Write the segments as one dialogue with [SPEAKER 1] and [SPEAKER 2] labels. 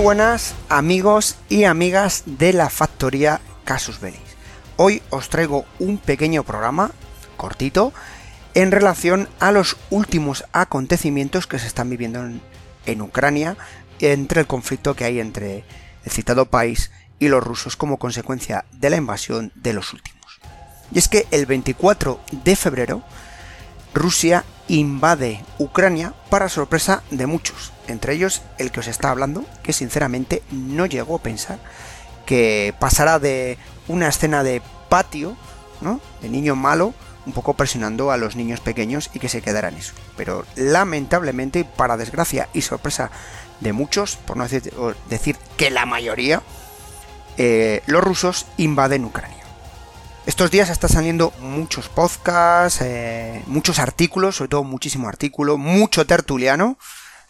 [SPEAKER 1] Buenas amigos y amigas de la factoría Casus Belli. Hoy os traigo un pequeño programa, cortito, en relación a los últimos acontecimientos que se están viviendo en, en Ucrania entre el conflicto que hay entre el citado país y los rusos como consecuencia de la invasión de los últimos. Y es que el 24 de febrero Rusia invade Ucrania para sorpresa de muchos, entre ellos el que os está hablando, que sinceramente no llegó a pensar que pasará de una escena de patio, ¿no? De niño malo, un poco presionando a los niños pequeños y que se quedara en eso. Pero lamentablemente, para desgracia y sorpresa de muchos, por no decir, que la mayoría, eh, los rusos invaden Ucrania. Estos días están saliendo muchos podcasts, eh, muchos artículos, sobre todo muchísimo artículo, mucho tertuliano,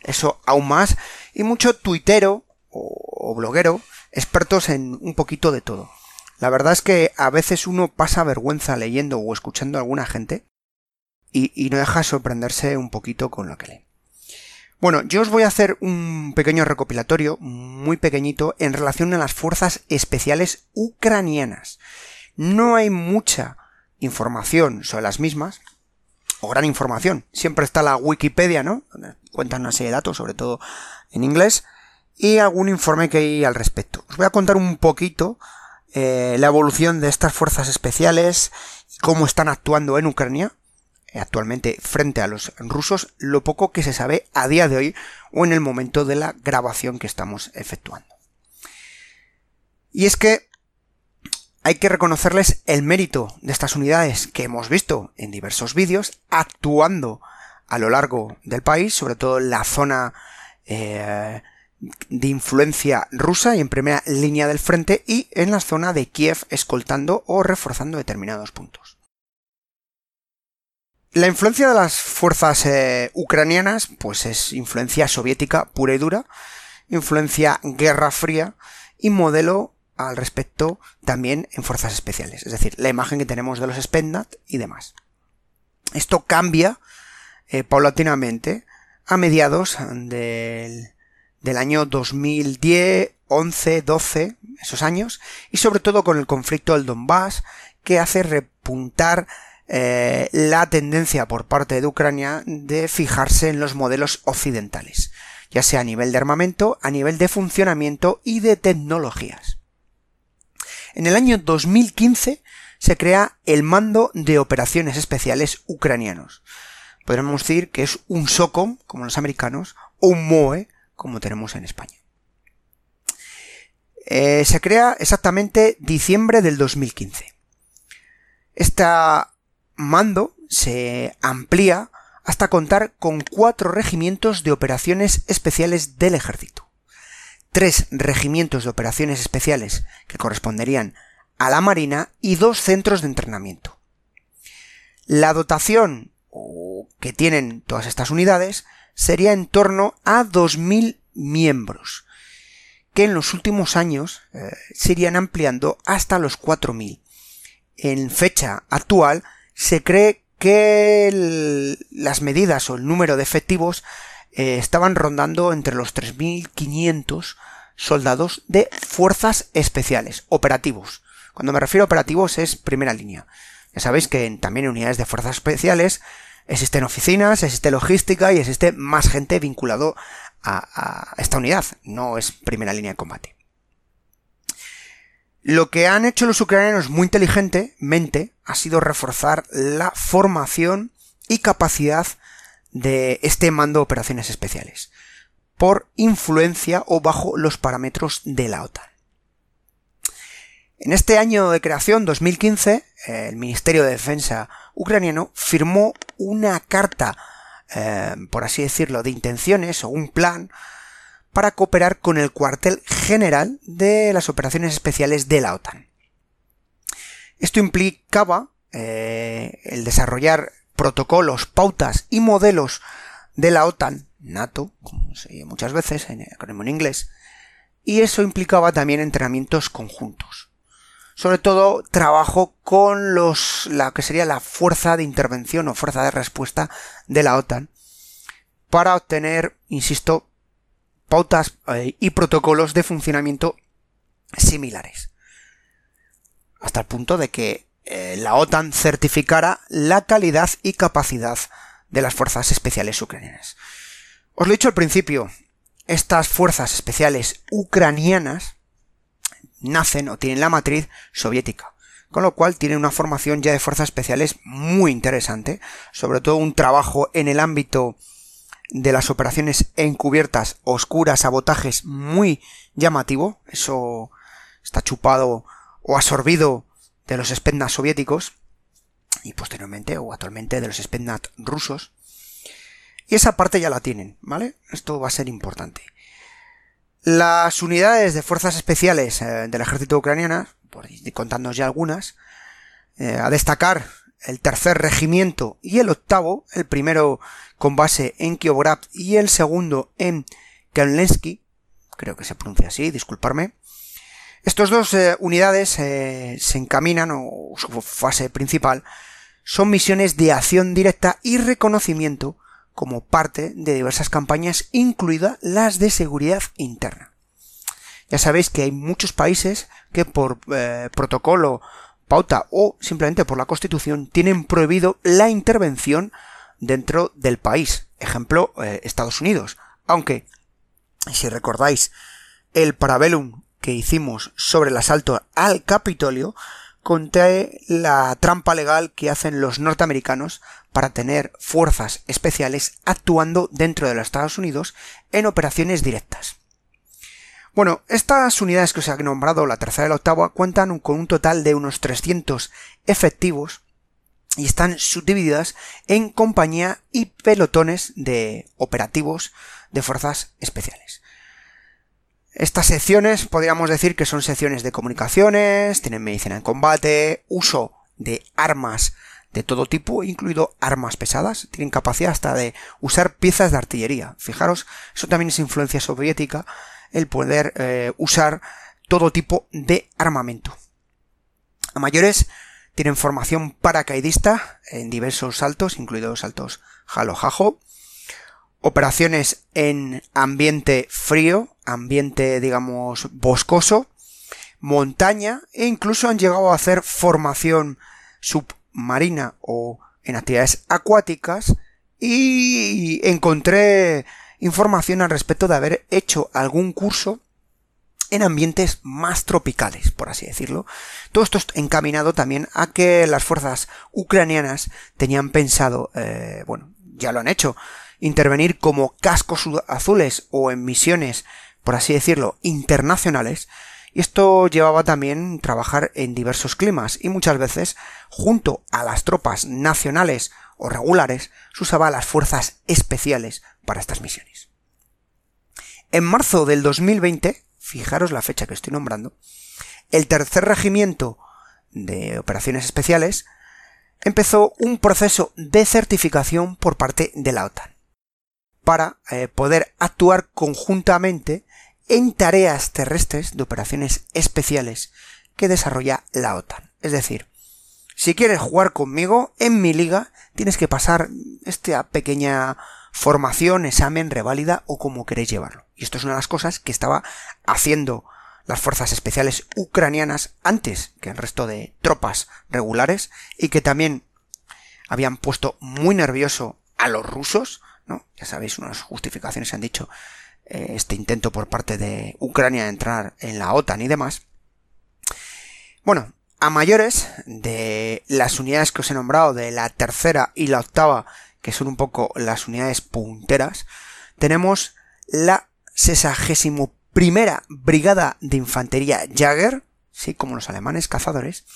[SPEAKER 1] eso aún más, y mucho tuitero o, bloguero, expertos en un poquito de todo. La verdad es que a veces uno pasa vergüenza leyendo o escuchando a alguna gente y, no deja sorprenderse un poquito con lo que lee. Bueno, yo os voy a hacer un pequeño recopilatorio, muy pequeñito, en relación a las fuerzas especiales ucranianas no hay mucha información sobre las mismas, o gran información. Siempre está la Wikipedia, ¿no? Cuentan una serie de datos, sobre todo en inglés, y algún informe que hay al respecto. Os voy a contar un poquito eh, la evolución de estas fuerzas especiales y cómo están actuando en Ucrania actualmente frente a los rusos, lo poco que se sabe a día de hoy o en el momento de la grabación que estamos efectuando. Y es que hay que reconocerles el mérito de estas unidades que hemos visto en diversos vídeos actuando a lo largo del país, sobre todo en la zona eh, de influencia rusa y en primera línea del frente y en la zona de Kiev escoltando o reforzando determinados puntos. La influencia de las fuerzas eh, ucranianas pues es influencia soviética pura y dura, influencia guerra fría y modelo al respecto también en fuerzas especiales, es decir, la imagen que tenemos de los Spendat y demás. Esto cambia eh, paulatinamente a mediados del, año 2010, 11, 12, esos años, y sobre todo con el conflicto del Donbass, que hace repuntar eh, la tendencia por parte de Ucrania de fijarse en los modelos occidentales, ya sea a nivel de armamento, a nivel de funcionamiento y de tecnologías. En el año 2015 se crea el Mando de Operaciones Especiales Ucranianos. Podríamos decir que es un SOCOM, como los americanos, o un MOE, como tenemos en España. Eh, se crea exactamente diciembre del 2015. Este mando se amplía hasta contar con cuatro regimientos de operaciones especiales del ejército tres regimientos de operaciones especiales que corresponderían a la Marina y dos centros de entrenamiento. La dotación que tienen todas estas unidades sería en torno a 2.000 miembros, que en los últimos años eh, se irían ampliando hasta los 4.000. En fecha actual se cree que las medidas o el número de efectivos eh, estaban rondando entre los 3.500 soldados de fuerzas especiales, operativos. Cuando me refiero a operativos es primera línea. Ya sabéis que también en unidades de fuerzas especiales existen oficinas, existe logística y existe más gente vinculado a, a esta unidad. No es primera línea de combate. Lo que han hecho los ucranianos muy inteligentemente ha sido reforzar la formación y capacidad de este mando de operaciones especiales, por influencia o bajo los parámetros de la OTAN. En este año de creación, 2015, el Ministerio de Defensa ucraniano firmó una carta, eh, por así decirlo, de intenciones o un plan para cooperar con el cuartel general de las operaciones especiales de la OTAN. Esto implicaba eh, el desarrollar protocolos, pautas y modelos de la OTAN, NATO, como se dice muchas veces en acrónimo en inglés, y eso implicaba también entrenamientos conjuntos. Sobre todo trabajo con los, la que sería la fuerza de intervención o fuerza de respuesta de la OTAN para obtener, insisto, pautas eh, y protocolos de funcionamiento similares. Hasta el punto de que eh, la OTAN certificara la calidad y capacidad de las fuerzas especiales ucranianas. Os lo he dicho al principio, estas fuerzas especiales ucranianas nacen o tienen la matriz soviética, con lo cual tienen una formación ya de fuerzas especiales muy interesante, sobre todo un trabajo en el ámbito de las operaciones encubiertas, oscuras, sabotajes muy llamativo, eso está chupado o absorbido de los Spetsnaz soviéticos y posteriormente o actualmente de los Spetsnaz rusos. Y esa parte ya la tienen, ¿vale? Esto va a ser importante. Las unidades de fuerzas especiales eh, del ejército ucraniano, por contándonos ya algunas, eh, a destacar el tercer regimiento y el octavo, el primero con base en Kioborab y el segundo en Kelensky, creo que se pronuncia así, disculparme, estos dos eh, unidades se encaminan, o su fase principal, son misiones de acción directa y reconocimiento como parte de diversas campañas, incluidas las de seguridad interna. Ya sabéis que hay muchos países que por eh, protocolo, pauta o simplemente por la Constitución tienen prohibido la intervención dentro del país. Ejemplo, Estados Unidos. Aunque, si recordáis, el Parabellum que hicimos sobre el asalto al Capitolio, conté la trampa legal que hacen los norteamericanos para tener fuerzas especiales actuando dentro de los Estados Unidos en operaciones directas. Bueno, estas unidades que os he nombrado, la tercera y la octava, cuentan con un total de unos 300 efectivos y están subdivididas en compañía y pelotones de operativos de fuerzas especiales. Estas secciones podríamos decir que son secciones de comunicaciones, tienen medicina en combate, uso de armas de todo tipo, incluido armas pesadas, tienen capacidad hasta de usar piezas de artillería. Fijaros, eso también es influencia soviética, el poder eh, usar todo tipo de armamento. A mayores tienen formación paracaidista en diversos saltos, incluidos saltos jalo-jajo, operaciones en ambiente frío, ambiente digamos boscoso, montaña e incluso han llegado a hacer formación submarina o en actividades acuáticas y encontré información al respecto de haber hecho algún curso en ambientes más tropicales, por así decirlo. Todo esto encaminado también a que las fuerzas ucranianas tenían pensado, eh, bueno, ya lo han hecho, intervenir como cascos azules o en misiones, por así decirlo, internacionales, y esto llevaba también trabajar en diversos climas y muchas veces, junto a las tropas nacionales o regulares, se usaba las fuerzas especiales para estas misiones. En marzo del 2020, fijaros la fecha que estoy nombrando, el tercer regimiento de operaciones especiales empezó un proceso de certificación por parte de la OTAN para eh, poder actuar conjuntamente en tareas terrestres de operaciones especiales que desarrolla la OTAN. Es decir, si quieres jugar conmigo en mi liga, tienes que pasar esta pequeña formación, examen, reválida o como queréis llevarlo. Y esto es una de las cosas que estaba haciendo las fuerzas especiales ucranianas antes que el resto de tropas regulares y que también habían puesto muy nervioso a los rusos ya sabéis, unas justificaciones se han dicho este intento por parte de Ucrania de entrar en la OTAN y demás. Bueno, a mayores de las unidades que os he nombrado, de la tercera y la octava, que son un poco las unidades punteras, tenemos la 61 primera Brigada de Infantería Jagger, sí, como los alemanes cazadores,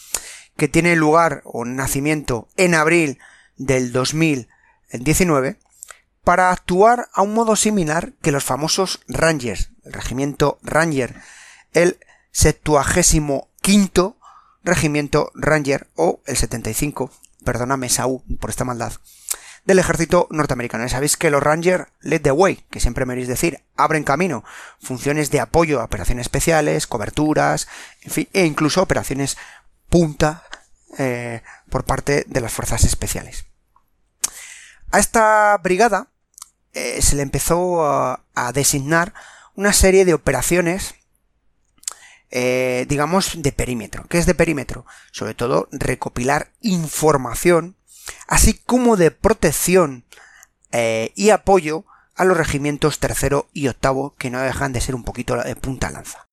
[SPEAKER 1] que tiene lugar o nacimiento en abril del 2019 para actuar a un modo similar que los famosos Rangers, el regimiento Ranger, el 75 quinto regimiento Ranger o el 75, perdóname Saúl por esta maldad, del ejército norteamericano. Ya sabéis que los Rangers lead the way, que siempre me veréis decir, abren camino, funciones de apoyo a operaciones especiales, coberturas, en fin, e incluso operaciones punta eh, por parte de las fuerzas especiales. A esta brigada eh, se le empezó a, designar una serie de operaciones eh, digamos, de perímetro. ¿Qué es de perímetro? Sobre todo recopilar información, así como de protección eh, y apoyo a los regimientos tercero y octavo, que no dejan de ser un poquito de punta lanza.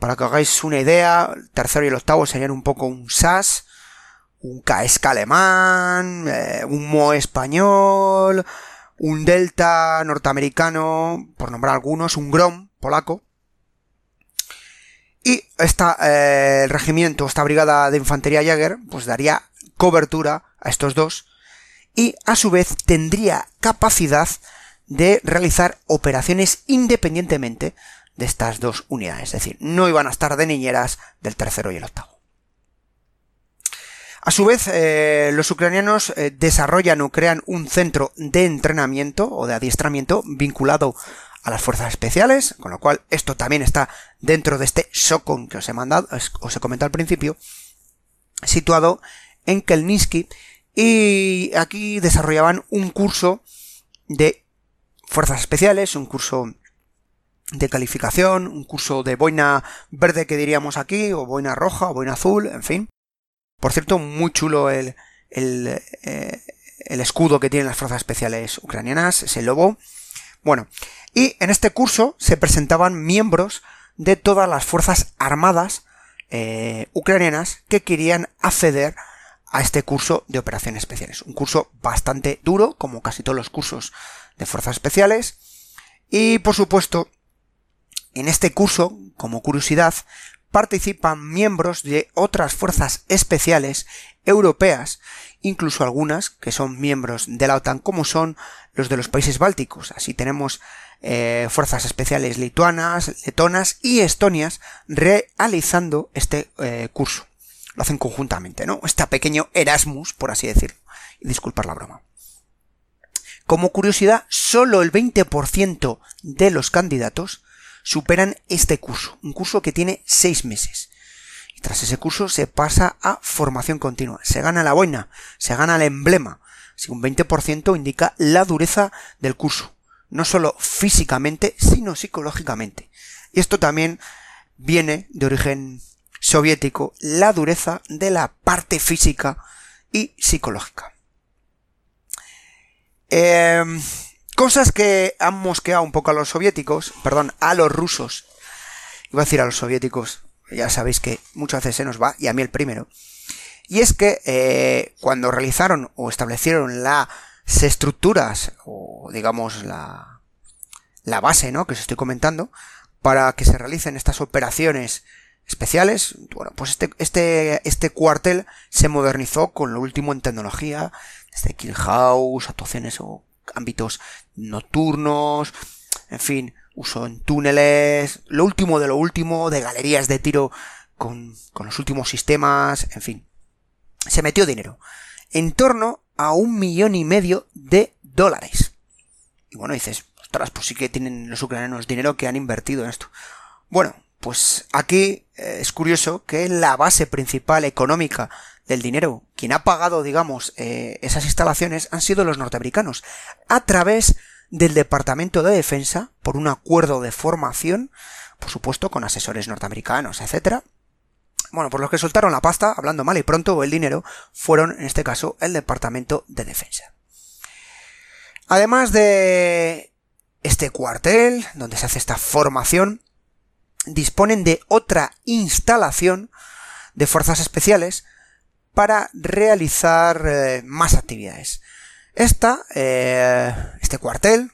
[SPEAKER 1] Para que hagáis una idea, el tercero y el octavo serían un poco un SAS, un KSK alemán, un MO español, un Delta norteamericano, por nombrar algunos, un Grom polaco, y esta, eh, el regimiento, esta brigada de infantería Jäger, pues daría cobertura a estos dos y a su vez tendría capacidad de realizar operaciones independientemente de estas dos unidades. Es decir, no iban a estar de niñeras del tercero y el octavo. A su vez, eh, los ucranianos eh, desarrollan o crean un centro de entrenamiento o de adiestramiento vinculado a las fuerzas especiales, con lo cual esto también está dentro de este SOCON que os he mandado, os he comentado al principio, situado en Kelniski, y aquí desarrollaban un curso de fuerzas especiales, un curso de calificación, un curso de boina verde que diríamos aquí, o boina roja, o boina azul, en fin. Por cierto, muy chulo el, eh, el escudo que tienen las fuerzas especiales ucranianas, ese lobo. Bueno, y en este curso se presentaban miembros de todas las fuerzas armadas eh, ucranianas que querían acceder a este curso de operaciones especiales. Un curso bastante duro, como casi todos los cursos de fuerzas especiales. Y por supuesto, en este curso, como curiosidad, participan miembros de otras fuerzas especiales europeas, incluso algunas que son miembros de la OTAN, como son los de los países bálticos. Así tenemos eh, fuerzas especiales lituanas, letonas y estonias realizando este eh, curso. Lo hacen conjuntamente, ¿no? Este pequeño Erasmus, por así decirlo. Y disculpar la broma. Como curiosidad, solo el 20% de los candidatos superan este curso, un curso que tiene seis meses. Y tras ese curso se pasa a formación continua, se gana la boina, se gana el emblema. Si un 20% indica la dureza del curso no solo físicamente, sino psicológicamente. Y esto también viene de origen soviético, la dureza de la parte física y psicológica. Em, cosas que han mosqueado un poco a los soviéticos, perdón, a los rusos. Iba a decir a los soviéticos, ya sabéis que muchas veces se nos va, y a mí el primero. Y es que eh, cuando realizaron o establecieron la estructuras, o digamos la, la base, ¿no? Que os estoy comentando, para que se realicen estas operaciones especiales. Bueno, pues este, este, este cuartel se modernizó con lo último en tecnología, desde kill house, actuaciones o ámbitos nocturnos, en fin, uso en túneles, lo último de lo último, de galerías de tiro con, con los últimos sistemas, en fin. Se metió dinero. En torno a un millón y medio de dólares. Y bueno, dices, ostras, pues sí que tienen los ucranianos dinero que han invertido en esto. Bueno, pues aquí eh, es curioso que la base principal económica del dinero, quien ha pagado, digamos, eh, esas instalaciones han sido los norteamericanos, a través del Departamento de Defensa, por un acuerdo de formación, por supuesto, con asesores norteamericanos, etcétera, bueno, por los que soltaron la pasta, hablando mal y pronto, el dinero, fueron, en este caso, el Departamento de Defensa. Además de este cuartel, donde se hace esta formación, disponen de otra instalación de fuerzas especiales para realizar eh, más actividades. Esta, eh, este cuartel,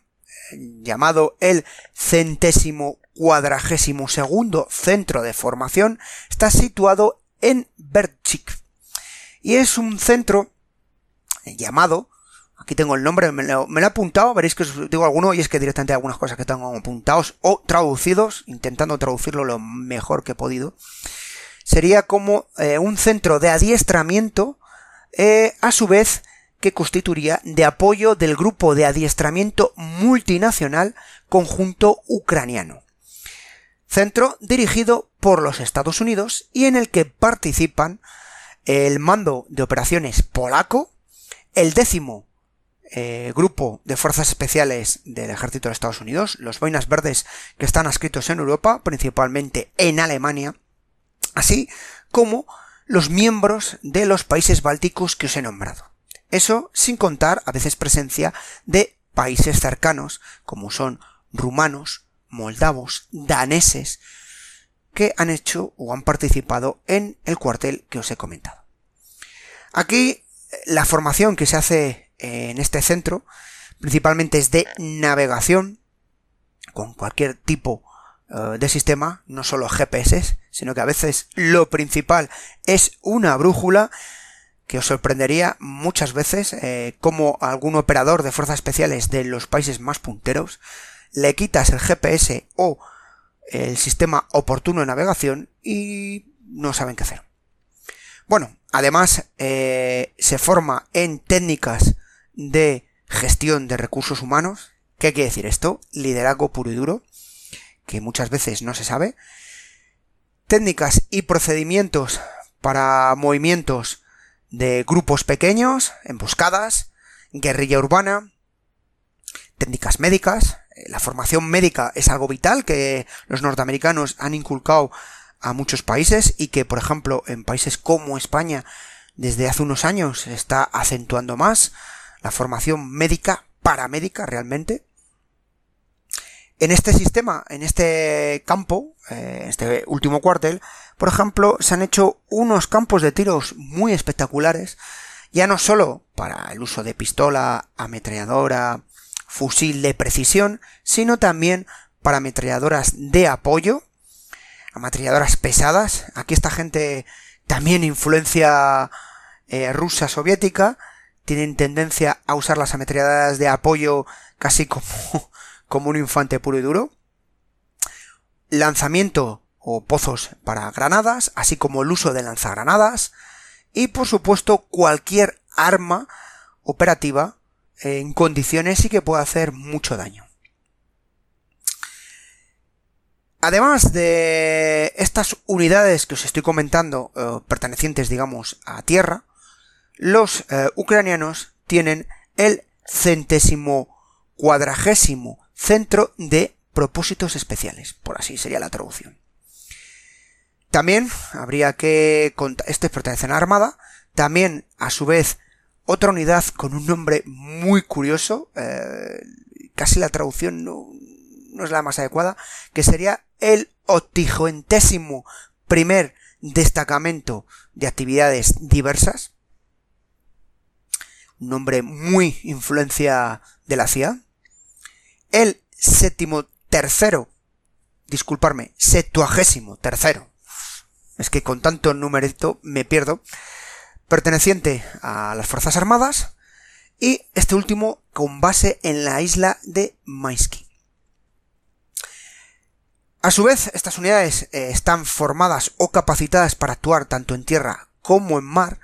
[SPEAKER 1] llamado el centésimo cuadragésimo segundo centro de formación, está situado en Berchik. Y es un centro llamado, Aquí tengo el nombre, me lo, me lo, he apuntado, veréis que os digo alguno y es que directamente hay algunas cosas que tengo apuntados o traducidos, intentando traducirlo lo mejor que he podido. Sería como eh, un centro de adiestramiento, eh, a su vez, que constituiría de apoyo del grupo de adiestramiento multinacional conjunto ucraniano. Centro dirigido por los Estados Unidos y en el que participan el mando de operaciones polaco, el décimo eh, grupo de fuerzas especiales del ejército de Estados Unidos, los boinas verdes que están adscritos en Europa, principalmente en Alemania, así como los miembros de los países bálticos que os he nombrado. Eso sin contar a veces presencia de países cercanos, como son rumanos, moldavos, daneses, que han hecho o han participado en el cuartel que os he comentado. Aquí la formación que se hace en este centro principalmente es de navegación con cualquier tipo eh, de sistema, no solo GPS, sino que a veces lo principal es una brújula que os sorprendería muchas veces eh, como algún operador de fuerzas especiales de los países más punteros le quitas el GPS o el sistema oportuno de navegación y no saben qué hacer. Bueno, además eh, se forma en técnicas de gestión de recursos humanos. ¿Qué quiere decir esto? Liderazgo puro y duro, que muchas veces no se sabe. Técnicas y procedimientos para movimientos de grupos pequeños, emboscadas, guerrilla urbana, técnicas médicas. La formación médica es algo vital que los norteamericanos han inculcado a muchos países y que, por ejemplo, en países como España, desde hace unos años se está acentuando más la formación médica, paramédica realmente. En este sistema, en este campo, eh, este último cuartel, por ejemplo, se han hecho unos campos de tiros muy espectaculares, ya no solo para el uso de pistola, ametralladora, fusil de precisión, sino también para ametralladoras de apoyo, ametralladoras pesadas. Aquí esta gente también influencia eh, rusa soviética, tienen tendencia a usar las ametralladoras de apoyo casi como, como un infante puro y duro. Lanzamiento o pozos para granadas, así como el uso de lanzagranadas. Y por supuesto cualquier arma operativa en condiciones y que pueda hacer mucho daño. Además de estas unidades que os estoy comentando, eh, pertenecientes, digamos, a tierra, los eh, ucranianos tienen el centésimo cuadragésimo centro de propósitos especiales, por así sería la traducción. También habría que este pertenece a la Armada, también a su vez otra unidad con un nombre muy curioso, eh, casi la traducción no, no, es la más adecuada, que sería el octigentésimo primer destacamento de actividades diversas, un nombre muy influencia de la CIA. El séptimo tercero, disculparme, septuagésimo tercero, es que con tanto numerito me pierdo, perteneciente a las Fuerzas Armadas, y este último con base en la isla de Maisky. A su vez, estas unidades eh, están formadas o capacitadas para actuar tanto en tierra como en mar,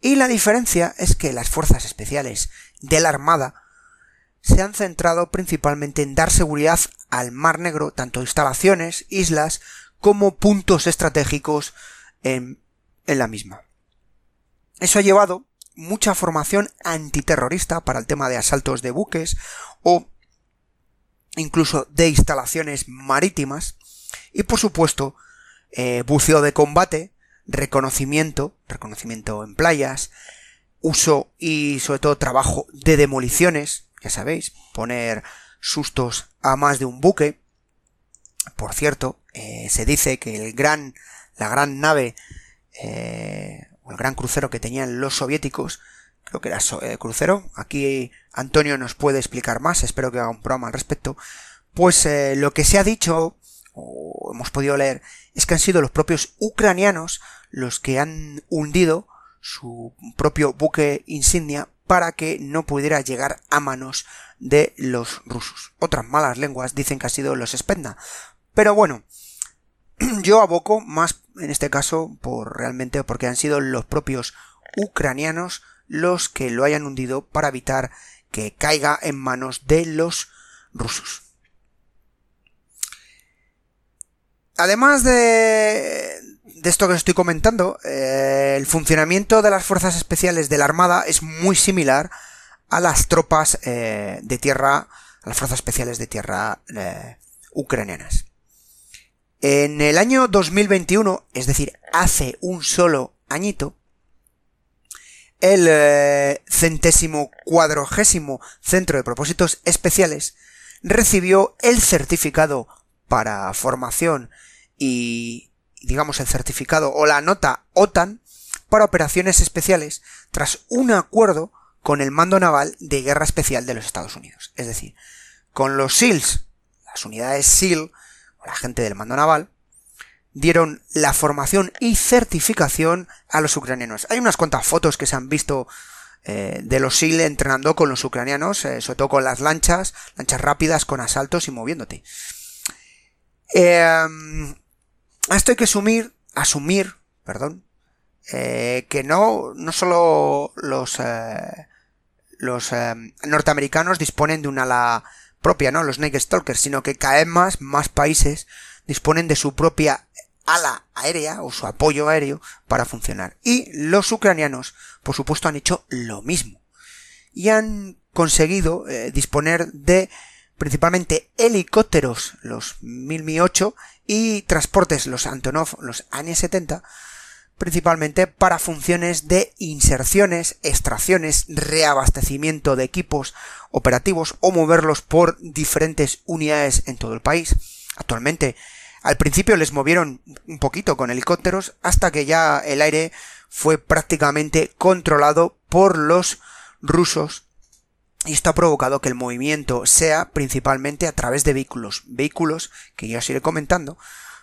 [SPEAKER 1] y la diferencia es que las fuerzas especiales de la Armada se han centrado principalmente en dar seguridad al Mar Negro, tanto instalaciones, islas, como puntos estratégicos en, en la misma. Eso ha llevado mucha formación antiterrorista para el tema de asaltos de buques o incluso de instalaciones marítimas y por supuesto eh, buceo de combate reconocimiento, reconocimiento en playas, uso y sobre todo trabajo de demoliciones, ya sabéis, poner sustos a más de un buque. Por cierto, eh, se dice que el gran, la gran nave, eh, el gran crucero que tenían los soviéticos, creo que era eh, crucero, aquí Antonio nos puede explicar más, espero que haga un programa al respecto, pues lo que se ha dicho, o hemos podido leer, es que han sido los propios ucranianos los que han hundido su propio buque insignia para que no pudiera llegar a manos de los rusos. Otras malas lenguas dicen que ha sido los Spenda. Pero bueno, yo aboco más en este caso por realmente porque han sido los propios ucranianos los que lo hayan hundido para evitar que caiga en manos de los rusos. Además de, de esto que os estoy comentando, eh, el funcionamiento de las fuerzas especiales de la Armada es muy similar a las tropas eh, de tierra, a las fuerzas especiales de tierra eh, ucranianas. En el año 2021, es decir, hace un solo añito, el centésimo cuadragésimo Centro de Propósitos Especiales recibió el certificado para formación y, digamos, el certificado o la nota OTAN para operaciones especiales tras un acuerdo con el mando naval de guerra especial de los Estados Unidos. Es decir, con los SEALs, las unidades SEAL, o la gente del mando naval, dieron la formación y certificación a los ucranianos. Hay unas cuantas fotos que se han visto eh, de los SEAL entrenando con los ucranianos, eh, sobre todo con las lanchas, lanchas rápidas, con asaltos y moviéndote. Eh, esto hay que asumir, asumir, perdón, eh, que no, no solo los, eh, los eh, norteamericanos disponen de una ala propia, ¿no? Los Naked Stalkers, sino que cada más, más países disponen de su propia ala aérea o su apoyo aéreo para funcionar. Y los ucranianos, por supuesto, han hecho lo mismo. Y han conseguido disponer de principalmente helicópteros, los 1008, y transportes, los Antonov, los AN-70, principalmente para funciones de inserciones, extracciones, reabastecimiento de equipos operativos o moverlos por diferentes unidades en todo el país. Actualmente, al principio les movieron un poquito con helicópteros hasta que ya el aire fue prácticamente controlado por los rusos y esto ha provocado que el movimiento sea principalmente a través de vehículos, vehículos que ya os iré comentando,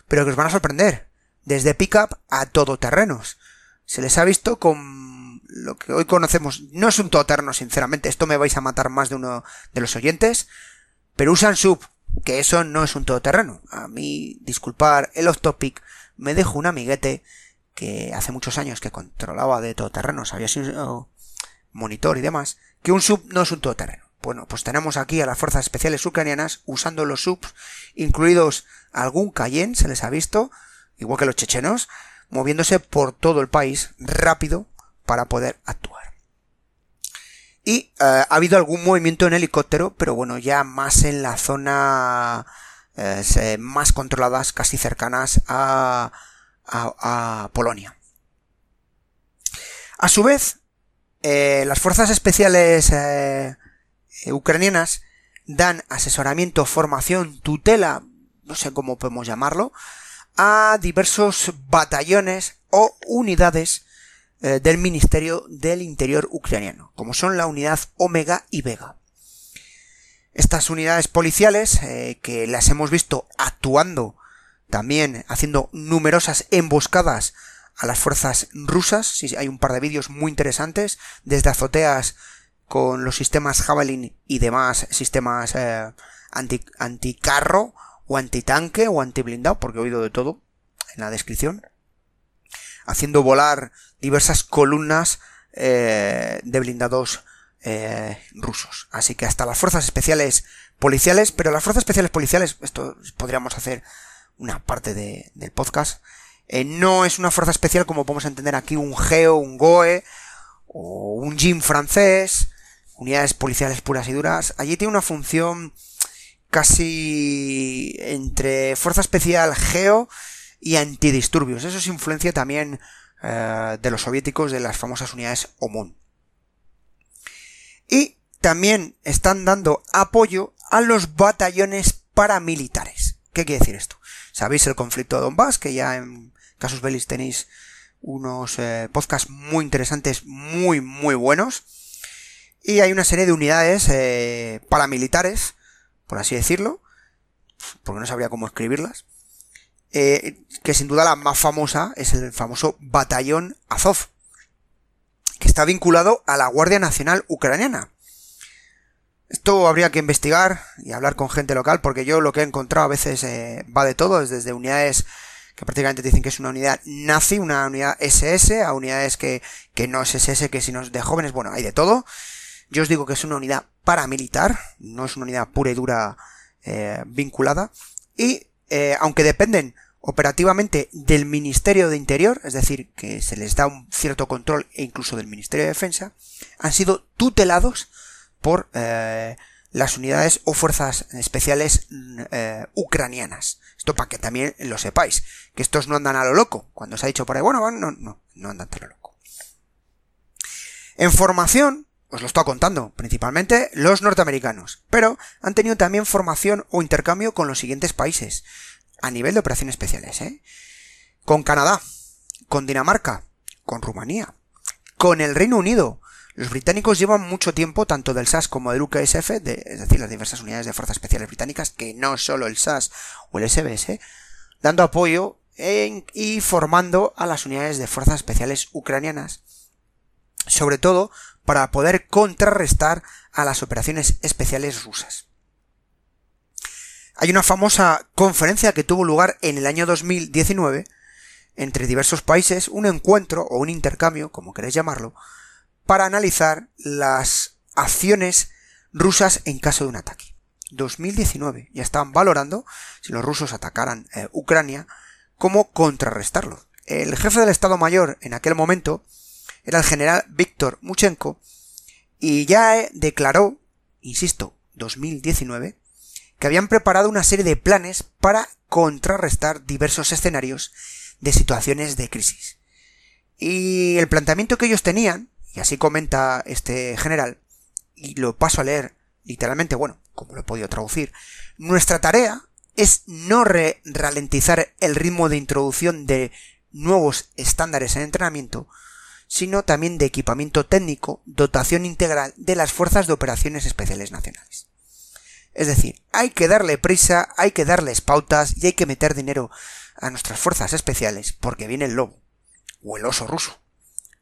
[SPEAKER 1] pero que os van a sorprender, desde pickup a todoterrenos. Se les ha visto con lo que hoy conocemos, no es un todoterreno sinceramente, esto me vais a matar más de uno de los oyentes, pero usan sub, que eso no es un todoterreno. A mí, disculpar el off topic, me dejo un amiguete que hace muchos años que controlaba de todoterrenos, había sido monitor y demás, que un sub no es un todoterreno. Bueno, pues tenemos aquí a las fuerzas especiales ucranianas usando los subs, incluidos algún Cayenne, se les ha visto, igual que los chechenos, moviéndose por todo el país rápido para poder actuar. Y eh, ha habido algún movimiento en helicóptero, pero bueno, ya más en la zona eh, más controladas, casi cercanas a, a, a Polonia. A su vez, eh, las fuerzas especiales eh, ucranianas dan asesoramiento, formación, tutela, no sé cómo podemos llamarlo, a diversos batallones o unidades eh, del Ministerio del Interior ucraniano, como son la unidad Omega y Vega. Estas unidades policiales, que las hemos visto actuando también haciendo numerosas emboscadas a las fuerzas rusas. Sí, hay un par de vídeos muy interesantes desde azoteas con los sistemas Javelin y demás sistemas eh, anti, anticarro o antitanque o antiblindado, porque he oído de todo en la descripción, haciendo volar diversas columnas eh, de blindados eh, rusos. Así que hasta las fuerzas especiales policiales, pero las fuerzas especiales policiales, esto podríamos hacer una parte del podcast, eh, no es una fuerza especial como podemos entender aquí un GEO, un GOE o un GIM francés, unidades policiales puras y duras. Allí tiene una función casi entre fuerza especial GEO y antidisturbios. Eso es influencia también eh, de los soviéticos de las famosas unidades OMON. Y también están dando apoyo a los batallones paramilitares. ¿Qué quiere decir esto? Sabéis el conflicto de Donbass, que ya en Casus Bellis tenéis unos eh, podcasts muy interesantes, muy, muy buenos. Y hay una serie de unidades eh, paramilitares, por así decirlo, porque no sabría cómo escribirlas, eh, que sin duda la más famosa es el famoso batallón Azov, que está vinculado a la Guardia Nacional Ucraniana. Esto habría que investigar y hablar con gente local porque yo lo que he encontrado a veces va de todo, desde unidades que prácticamente dicen que es una unidad nazi, una unidad SS, a unidades que, que no es SS, que sino de jóvenes, bueno, hay de todo. Yo os digo que es una unidad paramilitar, no es una unidad pura y dura eh, vinculada. Y eh, aunque dependen operativamente del Ministerio de Interior, es decir, que se les da un cierto control e incluso del Ministerio de Defensa, han sido tutelados por eh, las unidades o fuerzas especiales eh, ucranianas. Esto para que también lo sepáis, que estos no andan a lo loco. Cuando se ha dicho por ahí, bueno, no, no, no andan a lo loco. En formación, os lo estoy contando, principalmente los norteamericanos, pero han tenido también formación o intercambio con los siguientes países, a nivel de operaciones especiales, ¿eh? Con Canadá, con Dinamarca, con Rumanía, con el Reino Unido, los británicos llevan mucho tiempo, tanto del SAS como del UKSF, es decir, las diversas unidades de fuerzas especiales británicas, que no solo el SAS o el SBS, dando apoyo y formando a las unidades de fuerzas especiales ucranianas, sobre todo para poder contrarrestar a las operaciones especiales rusas. Hay una famosa conferencia que tuvo lugar en el año 2019 entre diversos países, un encuentro o un intercambio, como queréis llamarlo, para analizar las acciones rusas en caso de un ataque. 2019 ya estaban valorando si los rusos atacaran eh, Ucrania cómo contrarrestarlo. El jefe del Estado Mayor en aquel momento era el general Víctor Muchenko y ya eh, declaró, insisto, 2019, que habían preparado una serie de planes para contrarrestar diversos escenarios de situaciones de crisis. Y el planteamiento que ellos tenían y así comenta este general, y lo paso a leer literalmente, bueno, como lo he podido traducir, nuestra tarea es no ralentizar el ritmo de introducción de nuevos estándares en entrenamiento, sino también de equipamiento técnico, dotación integral de las fuerzas de operaciones especiales nacionales. Es decir, hay que darle prisa, hay que darles pautas y hay que meter dinero a nuestras fuerzas especiales porque viene el lobo o el oso ruso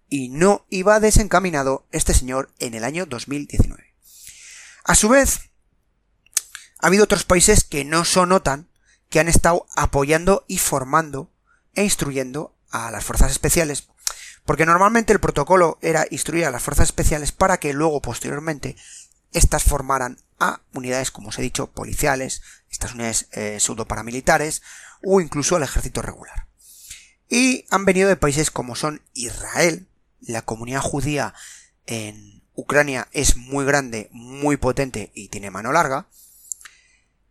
[SPEAKER 1] y no iba desencaminado este señor en el año 2019. A su vez, ha habido otros países que no son OTAN que han estado apoyando y formando e instruyendo a las fuerzas especiales, porque normalmente el protocolo era instruir a las fuerzas especiales para que luego posteriormente éstas formaran a unidades, como os he dicho, policiales, estas unidades eh, pseudo-paramilitares o incluso al ejército regular. Y han venido de países como son Israel, la comunidad judía en Ucrania es muy grande, muy potente y tiene mano larga.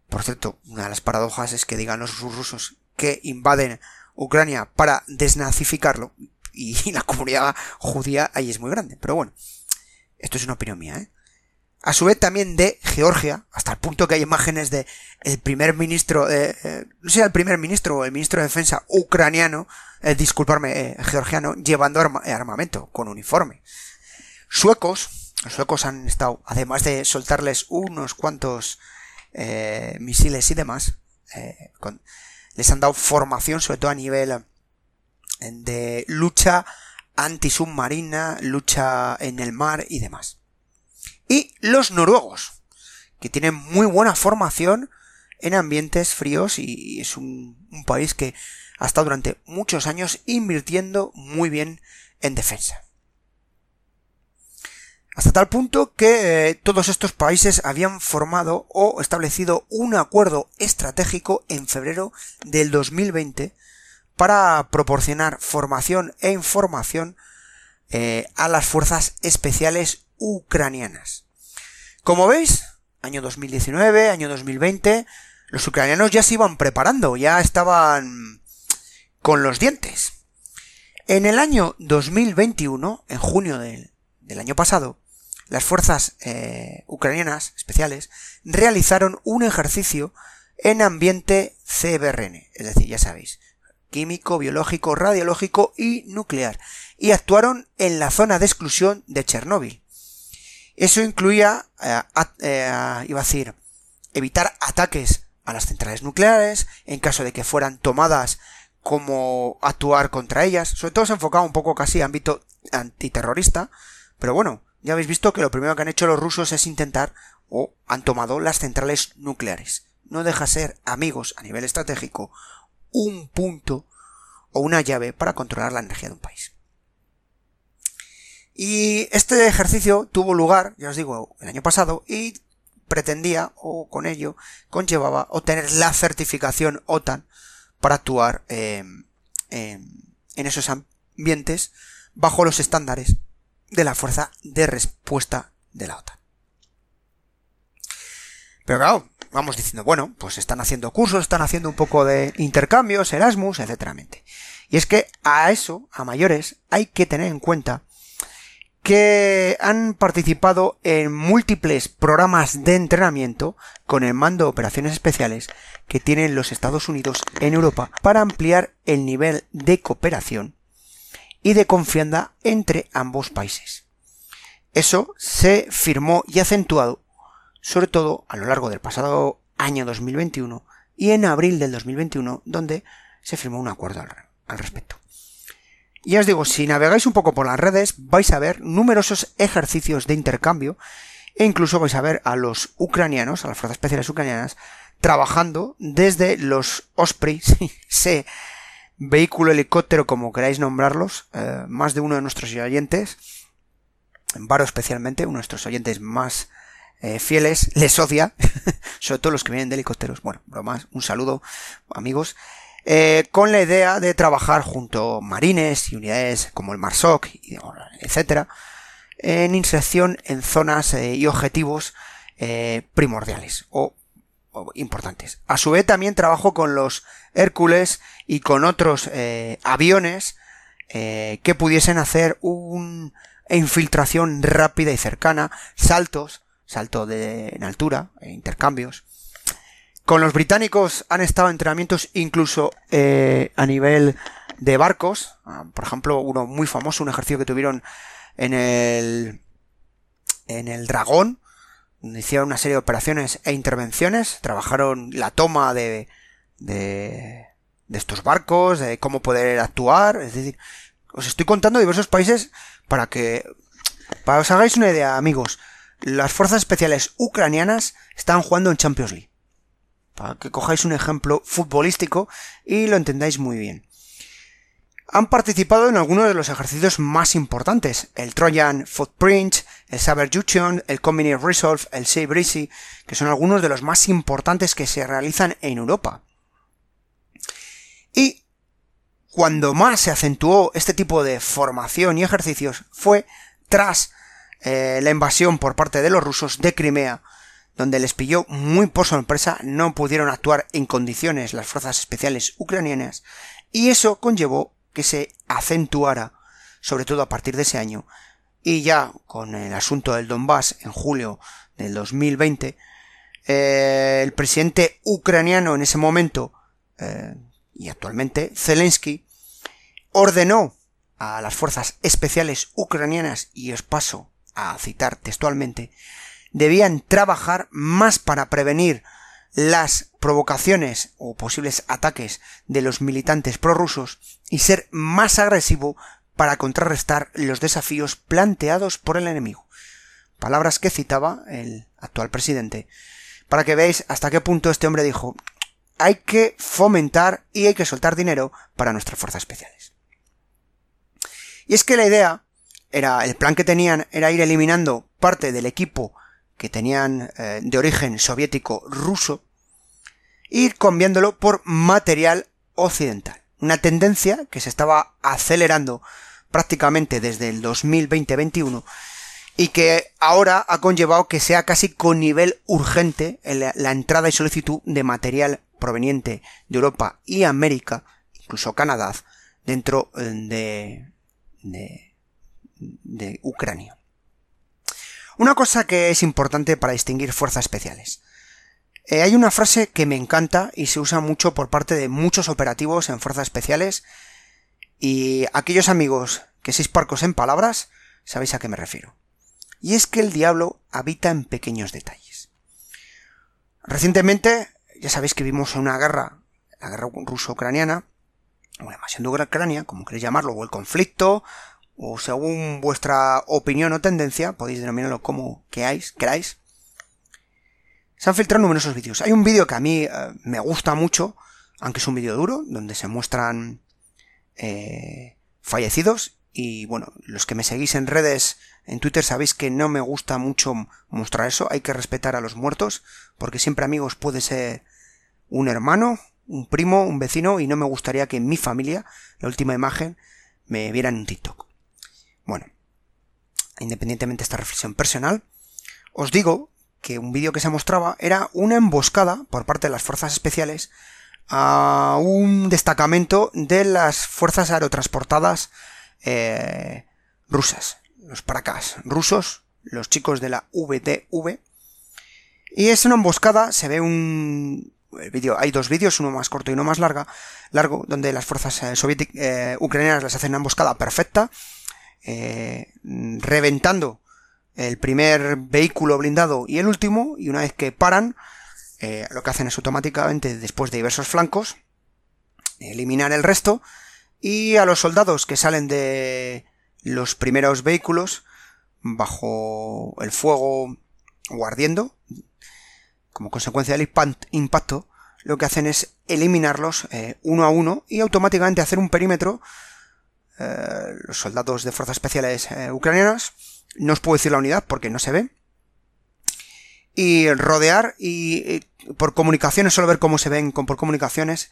[SPEAKER 1] Por cierto, una de las paradojas es que digan los rusos que invaden Ucrania para desnazificarlo y la comunidad judía ahí es muy grande. Pero bueno, esto es una opinión mía, ¿eh? A su vez también de Georgia, hasta el punto que hay imágenes de el primer ministro, eh, eh, no sé, el primer ministro o el ministro de defensa ucraniano, eh, disculparme, eh, georgiano, llevando armamento, con uniforme. Suecos, los suecos han estado, además de soltarles unos cuantos misiles y demás, les han dado formación, sobre todo a nivel de lucha antisubmarina, lucha en el mar y demás y los noruegos, que tienen muy buena formación en ambientes fríos y es un, país que ha estado durante muchos años invirtiendo muy bien en defensa. Hasta tal punto que eh, todos estos países habían formado o establecido un acuerdo estratégico en febrero del 2020 para proporcionar formación e información eh, a las fuerzas especiales ucranianas. Como veis, año 2019, año 2020, los ucranianos ya se iban preparando, ya estaban con los dientes. En el año 2021, en junio del, año pasado, las fuerzas eh, ucranianas especiales realizaron un ejercicio en ambiente CBRN, es decir, ya sabéis, químico, biológico, radiológico y nuclear, y actuaron en la zona de exclusión de Chernóbil. Eso incluía, eh, eh, iba a decir, evitar ataques a las centrales nucleares en caso de que fueran tomadas cómo actuar contra ellas. Sobre todo se enfocaba un poco casi ámbito antiterrorista, pero bueno, ya habéis visto que lo primero que han hecho los rusos es intentar o han tomado las centrales nucleares. No deja ser, amigos, a nivel estratégico, un punto o una llave para controlar la energía de un país. Y este ejercicio tuvo lugar, ya os digo, el año pasado y pretendía, o con ello, conllevaba obtener la certificación OTAN para actuar en esos ambientes bajo los estándares de la fuerza de respuesta de la OTAN. Pero claro, vamos diciendo, bueno, pues están haciendo cursos, están haciendo un poco de intercambios, Erasmus, etc. Y es que a eso, a mayores, hay que tener en cuenta que han participado en múltiples programas de entrenamiento con el mando de operaciones especiales que tienen los Estados Unidos en Europa para ampliar el nivel de cooperación y de confianza entre ambos países. Eso se firmó y acentuado sobre todo a lo largo del pasado año 2021 y en abril del 2021 donde se firmó un acuerdo al, respecto. Y os digo, si navegáis un poco por las redes vais a ver numerosos ejercicios de intercambio e incluso vais a ver a los ucranianos, a las fuerzas especiales ucranianas, trabajando desde los Osprey, ese vehículo helicóptero como queráis nombrarlos, eh, más de uno de nuestros oyentes, Varo especialmente, uno de nuestros oyentes más eh, fieles les odia, sobre todo los que vienen de helicópteros. Bueno, bromas, un saludo, amigos. Eh, con la idea de trabajar junto marines y unidades como el MARSOC, etcétera, en inserción en zonas eh, y objetivos primordiales o, importantes. A su vez también trabajo con los Hércules y con otros aviones que pudiesen hacer una infiltración rápida y cercana, saltos, salto de, en altura, e intercambios. Con los británicos han estado entrenamientos incluso eh, a nivel de barcos. Ah, por ejemplo, uno muy famoso, un ejercicio que tuvieron en el en el Dragón. Hicieron una serie de operaciones e intervenciones. Trabajaron la toma de, de, de estos barcos, de cómo poder actuar. Es decir, os estoy contando diversos países para que, para os hagáis una idea, amigos las fuerzas especiales ucranianas están jugando en Champions League. Para que cojáis un ejemplo futbolístico y lo entendáis muy bien. Han participado en algunos de los ejercicios más importantes, el Trojan Footprint, el Saber Jution, el Combinate Resolve, el Sea Breezy, que son algunos de los más importantes que se realizan en Europa. Y cuando más se acentuó este tipo de formación y ejercicios fue tras eh, la invasión por parte de los rusos de Crimea, donde les pilló muy por sorpresa, no pudieron actuar en condiciones las fuerzas especiales ucranianas, y eso conllevó que se acentuara, sobre todo a partir de ese año, y ya con el asunto del Donbass en julio del 2020, eh, el presidente ucraniano en ese momento, eh, y actualmente, Zelensky, ordenó a las fuerzas especiales ucranianas, y os paso a citar textualmente, debían trabajar más para prevenir las provocaciones o posibles ataques de los militantes prorrusos y ser más agresivo para contrarrestar los desafíos planteados por el enemigo. Palabras que citaba el actual presidente. Para que veáis hasta qué punto este hombre dijo hay que fomentar y hay que soltar dinero para nuestras fuerzas especiales. Y es que la idea era el plan que tenían era ir eliminando parte del equipo que tenían eh, de origen soviético ruso ir cambiándolo por material occidental. Una tendencia que se estaba acelerando prácticamente desde el 2020-21 y que ahora ha conllevado que sea casi con nivel urgente la entrada y solicitud de material proveniente de Europa y América, incluso Canadá, dentro eh, de de Ucrania. Una cosa que es importante para distinguir fuerzas especiales. Eh, hay una frase que me encanta y se usa mucho por parte de muchos operativos en fuerzas especiales y aquellos amigos que seis parcos en palabras sabéis a qué me refiero. Y es que el diablo habita en pequeños detalles. Recientemente, ya sabéis que vimos una guerra, la guerra ruso-ucraniana, o la invasión de Ucrania, como queréis llamarlo, o el conflicto, o según vuestra opinión o tendencia, podéis denominarlo como queráis. Se han filtrado numerosos vídeos. Hay un vídeo que a mí eh, me gusta mucho, aunque es un vídeo duro, donde se muestran eh, fallecidos. Y bueno, los que me seguís en redes, en Twitter, sabéis que no me gusta mucho mostrar eso. Hay que respetar a los muertos, porque siempre amigos puede ser un hermano, un primo, un vecino, y no me gustaría que mi familia, la última imagen, me vieran en un TikTok. Bueno, independientemente de esta reflexión personal, os digo que un vídeo que se mostraba era una emboscada por parte de las fuerzas especiales a un destacamento de las fuerzas aerotransportadas eh, rusas, los paracas rusos, los chicos de la VTV. Y es una emboscada, se ve un vídeo, hay dos vídeos, uno más corto y uno más largo, donde las fuerzas eh, soviéticas eh, ucranianas les hacen una emboscada perfecta, reventando el primer vehículo blindado y el último, y una vez que paran, eh, lo que hacen es automáticamente, después de diversos flancos, eliminar el resto y a los soldados que salen de los primeros vehículos bajo el fuego o ardiendo, como consecuencia del impacto, lo que hacen es eliminarlos eh, uno a uno y automáticamente hacer un perímetro. Eh, los soldados de fuerzas especiales ucranianas, no os puedo decir la unidad porque no se ve, y rodear y, por comunicaciones, solo ver cómo se ven con, por comunicaciones,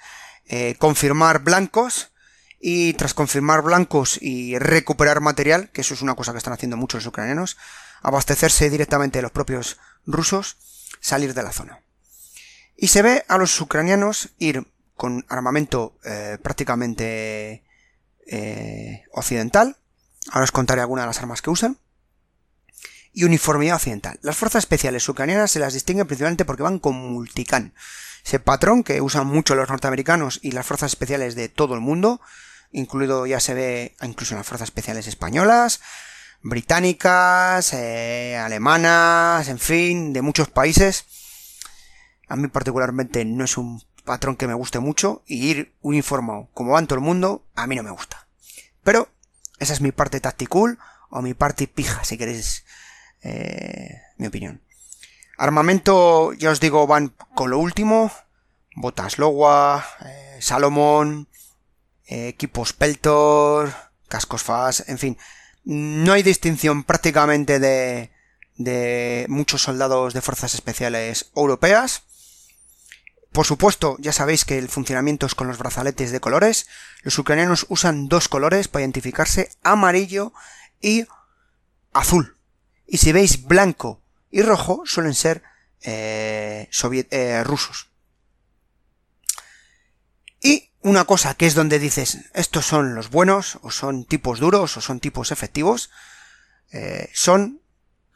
[SPEAKER 1] eh, confirmar blancos. Y tras confirmar blancos y recuperar material, que eso es una cosa que están haciendo muchos los ucranianos, abastecerse directamente de los propios rusos, salir de la zona. Y se ve a los ucranianos ir con armamento eh, prácticamente eh, occidental. Ahora os contaré algunas de las armas que usan y uniformidad occidental. Las fuerzas especiales ucranianas se las distinguen principalmente porque van con multicam. Ese patrón que usan mucho los norteamericanos y las fuerzas especiales de todo el mundo, incluido ya se ve incluso las fuerzas especiales españolas, británicas, eh, alemanas, en fin, de muchos países. A mí particularmente no es un patrón que me guste mucho y ir uniformado como va en todo el mundo, a mí no me gusta. Pero esa es mi parte tactical o mi parte pija, si queréis eh, mi opinión. Armamento, ya os digo, van con lo último. Botas Lowa, eh, Salomón, eh, equipos Peltor, cascos FAS, en fin. No hay distinción prácticamente de, de muchos soldados de fuerzas especiales europeas. Por supuesto, ya sabéis que el funcionamiento es con los brazaletes de colores. Los ucranianos usan dos colores para identificarse, amarillo y azul. Y si veis blanco y rojo, suelen ser eh, eh, rusos. Y una cosa que es donde dices, estos son los buenos, o son tipos duros, o son tipos efectivos, eh, son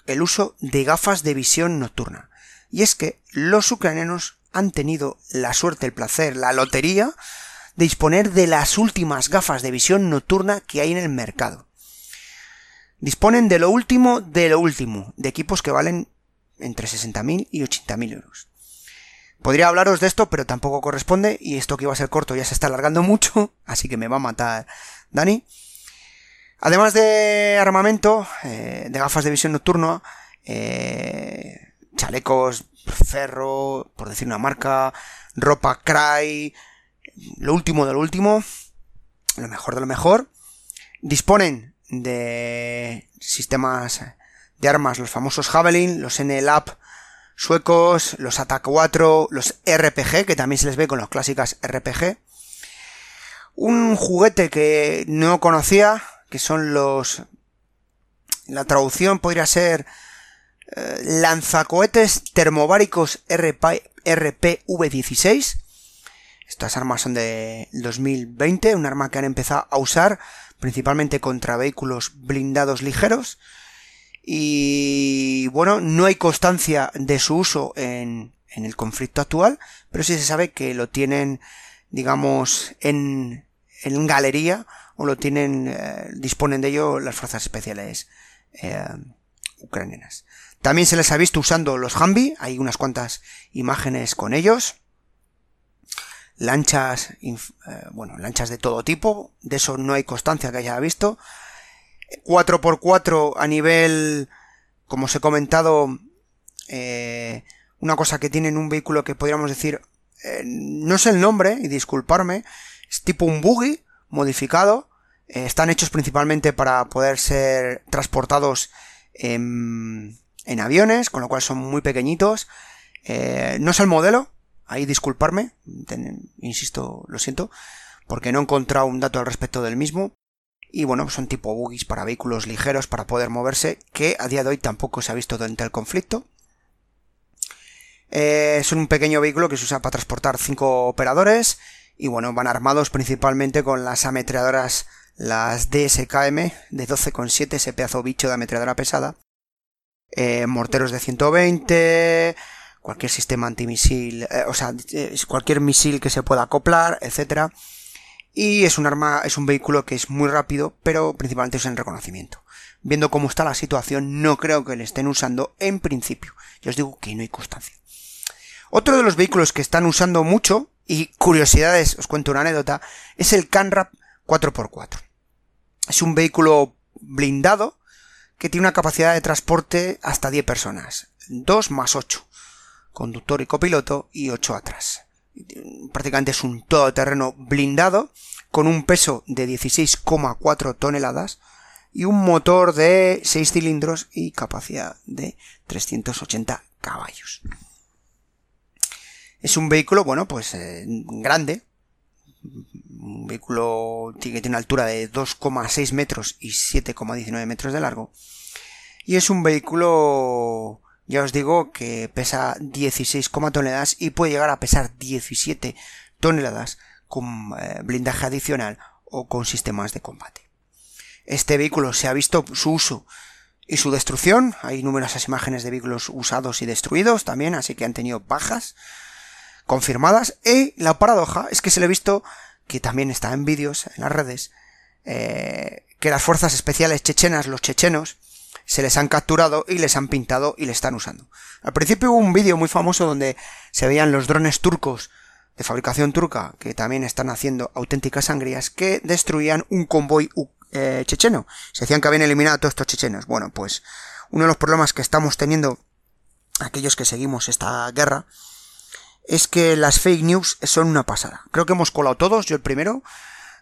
[SPEAKER 1] el uso de gafas de visión nocturna. Y es que los ucranianos han tenido la suerte, el placer, la lotería de disponer de las últimas gafas de visión nocturna que hay en el mercado. Disponen de lo último de lo último, de equipos que valen entre 60.000 y 80.000 euros. Podría hablaros de esto, pero tampoco corresponde, y esto que iba a ser corto ya se está alargando mucho, así que me va a matar Dani. Además de armamento, eh, de gafas de visión nocturna, eh, chalecos, ferro, por decir una marca, ropa cry, lo último de lo último, lo mejor de lo mejor, disponen de sistemas de armas, los famosos Javelin, los NLAP suecos, los ATA 4, los RPG, que también se les ve con las clásicas RPG. Un juguete que no conocía, que son los... La traducción podría ser lanzacohetes termobáricos RP, RPV-16. Estas armas son de 2020, un arma que han empezado a usar principalmente contra vehículos blindados ligeros. Y bueno, no hay constancia de su uso en, el conflicto actual, pero sí se sabe que lo tienen, digamos, en, en galería o lo tienen, eh, disponen de ello las fuerzas especiales eh, ucranianas. También se les ha visto usando los Humvee, hay unas cuantas imágenes con ellos. lanchas, eh, bueno, lanchas de todo tipo, de eso no hay constancia que haya visto. 4x4 a nivel, como os he comentado, eh, una cosa que tienen un vehículo que podríamos decir, eh, no sé el nombre, y disculparme, es tipo un buggy modificado, están hechos principalmente para poder ser transportados en, en aviones, con lo cual son muy pequeñitos. no sé el modelo, ahí disculparme, insisto, lo siento, porque no he encontrado un dato al respecto del mismo. Y bueno, son tipo buggies para vehículos ligeros para poder moverse, que a día de hoy tampoco se ha visto durante el conflicto. Eh, son un pequeño vehículo que se usa para transportar cinco operadores y bueno, van armados principalmente con las ametralladoras, las DSKM de 12,7, ese pedazo bicho de ametralladora pesada, eh, morteros de 120, cualquier sistema antimisil, eh, o sea, cualquier misil que se pueda acoplar, etcétera. Y es un arma, es un vehículo que es muy rápido, pero principalmente es en reconocimiento. Viendo cómo está la situación, no creo que le estén usando en principio. Yo os digo que no hay constancia. Otro de los vehículos que están usando mucho, y curiosidades, os cuento una anécdota, es el Canrap 4x4. Es un vehículo blindado que tiene una capacidad de transporte hasta 10 personas. 2 más 8 conductor y copiloto y 8 atrás. Prácticamente es un todoterreno blindado con un peso de 16,4 toneladas y un motor de 6 cilindros y capacidad de 380 caballos. Es un vehículo, bueno, pues eh, grande. Un vehículo que tiene una altura de 2,6 metros y 7,19 metros de largo. Y es un vehículo ya os digo que pesa 16, toneladas y puede llegar a pesar 17 toneladas con eh, blindaje adicional o con sistemas de combate. Este vehículo se ha visto su uso y su destrucción. Hay numerosas imágenes de vehículos usados y destruidos también, así que han tenido bajas confirmadas. Y la paradoja es que se le ha visto, que también está en vídeos en las redes, eh, que las fuerzas especiales chechenas, los chechenos, se les han capturado y les han pintado y le están usando. Al principio hubo un vídeo muy famoso donde se veían los drones turcos de fabricación turca que también están haciendo auténticas sangrías que destruían un convoy eh, checheno. Se decían que habían eliminado a todos estos chechenos. Bueno, pues uno de los problemas que estamos teniendo aquellos que seguimos esta guerra es que las fake news son una pasada. Creo que hemos colado todos, yo el primero,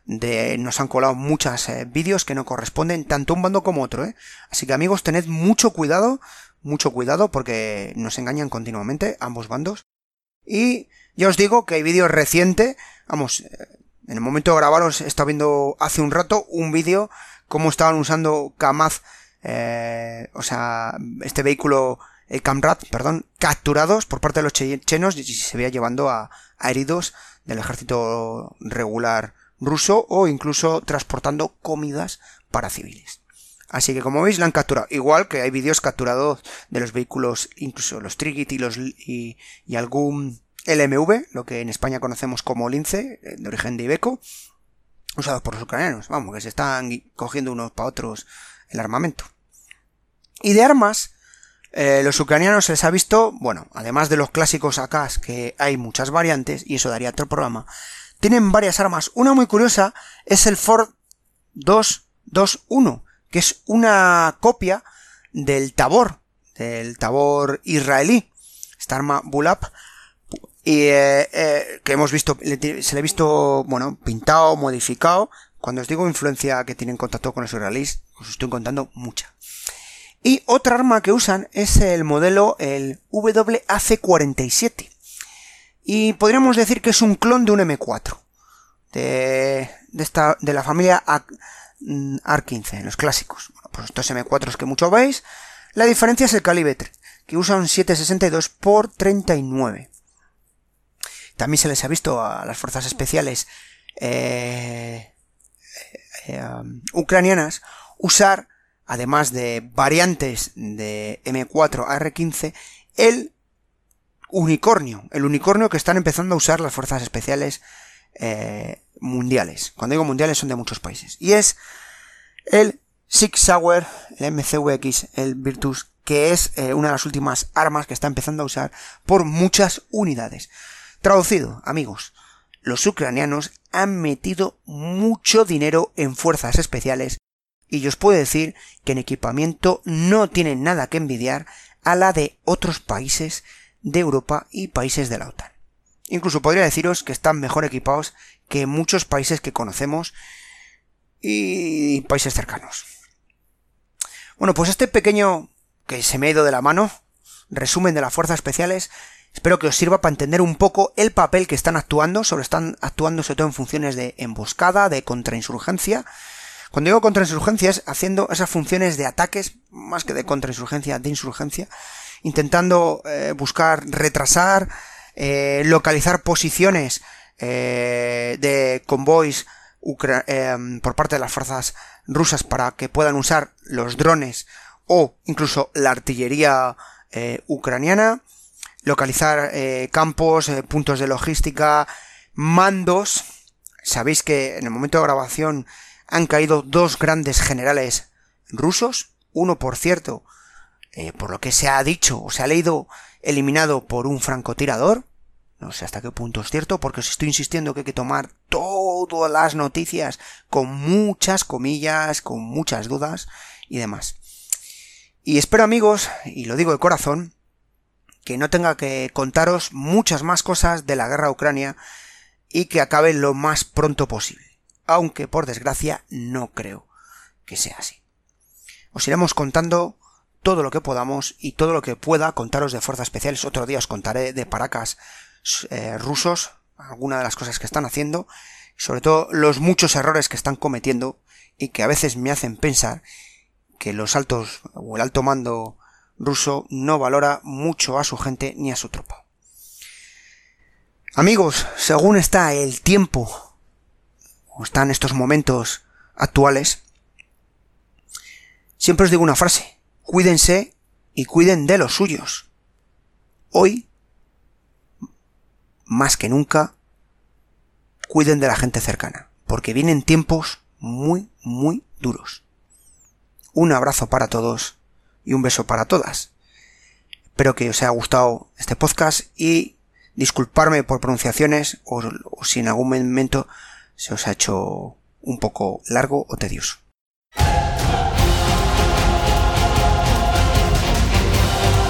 [SPEAKER 1] de, nos han colado muchos eh, vídeos que no corresponden tanto un bando como otro, ¿eh? Así que amigos, tened mucho cuidado, mucho cuidado porque nos engañan continuamente ambos bandos. Y ya os digo que hay vídeos recientes, vamos, eh, en el momento de grabaros estado viendo hace un rato un vídeo cómo estaban usando Kamaz, eh, o sea, este vehículo, Camrad, perdón, capturados por parte de los chechenos y se veía llevando a, a heridos del ejército regular ruso o incluso transportando comidas para civiles. Así que como veis la han capturado. Igual que hay vídeos capturados de los vehículos, incluso los Trigit y, los, y, algún LMV, lo que en España conocemos como Lince, eh, de origen de Ibeco, usados por los ucranianos. Vamos, que se están cogiendo unos para otros el armamento. Y de armas, eh, los ucranianos se les ha visto, bueno, además de los clásicos AK, que hay muchas variantes, y eso daría otro programa, tienen varias armas. Una muy curiosa es el Ford 221, que es una copia del Tabor, del Tabor israelí. Esta arma Bulap. Y eh, eh, que hemos visto, se le ha visto, bueno, pintado, modificado. Cuando os digo influencia que tienen contacto con los israelíes, os estoy contando mucha. Y otra arma que usan es el modelo, el WAC-47 y podríamos decir que es un clon de un M4. De, de, esta, de la familia AR-15, los clásicos. Bueno, pues estos M4 que mucho veis. La diferencia es el calibre, que usa un 762 x 39. También se les ha visto a las fuerzas especiales eh, eh, um, ucranianas usar, además de variantes de M4 AR-15, el unicornio, el unicornio que están empezando a usar las fuerzas especiales eh, mundiales. Cuando digo mundiales son de muchos países. Y es el Six Sauer, el MCVX, el Virtus, que es eh, una de las últimas armas que está empezando a usar por muchas unidades. Traducido, amigos, los ucranianos han metido mucho dinero en fuerzas especiales y yo os puedo decir que en equipamiento no tienen nada que envidiar a la de otros países de Europa y países de la OTAN. Incluso podría deciros que están mejor equipados que muchos países que conocemos y países cercanos. Bueno, pues este pequeño que se me ha ido de la mano, resumen de las fuerzas especiales, espero que os sirva para entender un poco el papel que están actuando, sobre están actuando sobre todo en funciones de emboscada, de contrainsurgencia. Cuando digo contrainsurgencia es haciendo esas funciones de ataques, más que de contrainsurgencia, de insurgencia, intentando eh, buscar retrasar, eh, localizar posiciones eh, de convoys por parte de las fuerzas rusas para que puedan usar los drones o incluso la artillería ucraniana, localizar campos, puntos de logística, mandos. Sabéis que en el momento de grabación han caído dos grandes generales rusos, uno por cierto eh, por lo que se ha dicho o se ha leído, eliminado por un francotirador. No sé hasta qué punto es cierto, porque os estoy insistiendo que hay que tomar todas las noticias con muchas comillas, con muchas dudas y demás. Y espero amigos, y lo digo de corazón, que no tenga que contaros muchas más cosas de la guerra Ucrania y que acabe lo más pronto posible. Aunque por desgracia no creo que sea así. Os iremos contando todo lo que podamos y todo lo que pueda contaros de fuerzas especiales. Otro día os contaré de paracas eh, rusos, algunas de las cosas que están haciendo, sobre todo los muchos errores que están cometiendo y que a veces me hacen pensar que los altos o el alto mando ruso no valora mucho a su gente ni a su tropa. Amigos, según está el tiempo o están estos momentos actuales, siempre os digo una frase, cuídense y cuiden de los suyos. Hoy, más que nunca, cuiden de la gente cercana, porque vienen tiempos muy, muy duros. Un abrazo para todos y un beso para todas. Espero que os haya gustado este podcast y disculparme por pronunciaciones o, o si en algún momento se os ha hecho un poco largo o tedioso.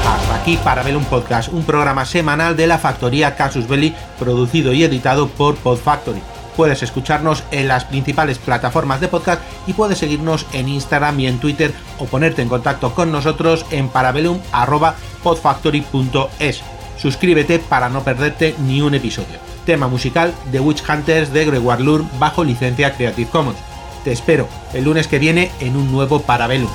[SPEAKER 2] Hasta aquí para ver un podcast, un programa semanal de la factoría Casus Belli, producido y editado por Podfactory. Puedes escucharnos en las principales plataformas de podcast y puedes seguirnos en Instagram y en Twitter o ponerte en contacto con nosotros en parabellum.podfactory.es. Suscríbete para no perderte ni un episodio. Tema musical de Witch Hunters de Gregoire Lur bajo licencia Creative Commons. Te espero el lunes que viene en un nuevo Parabellum.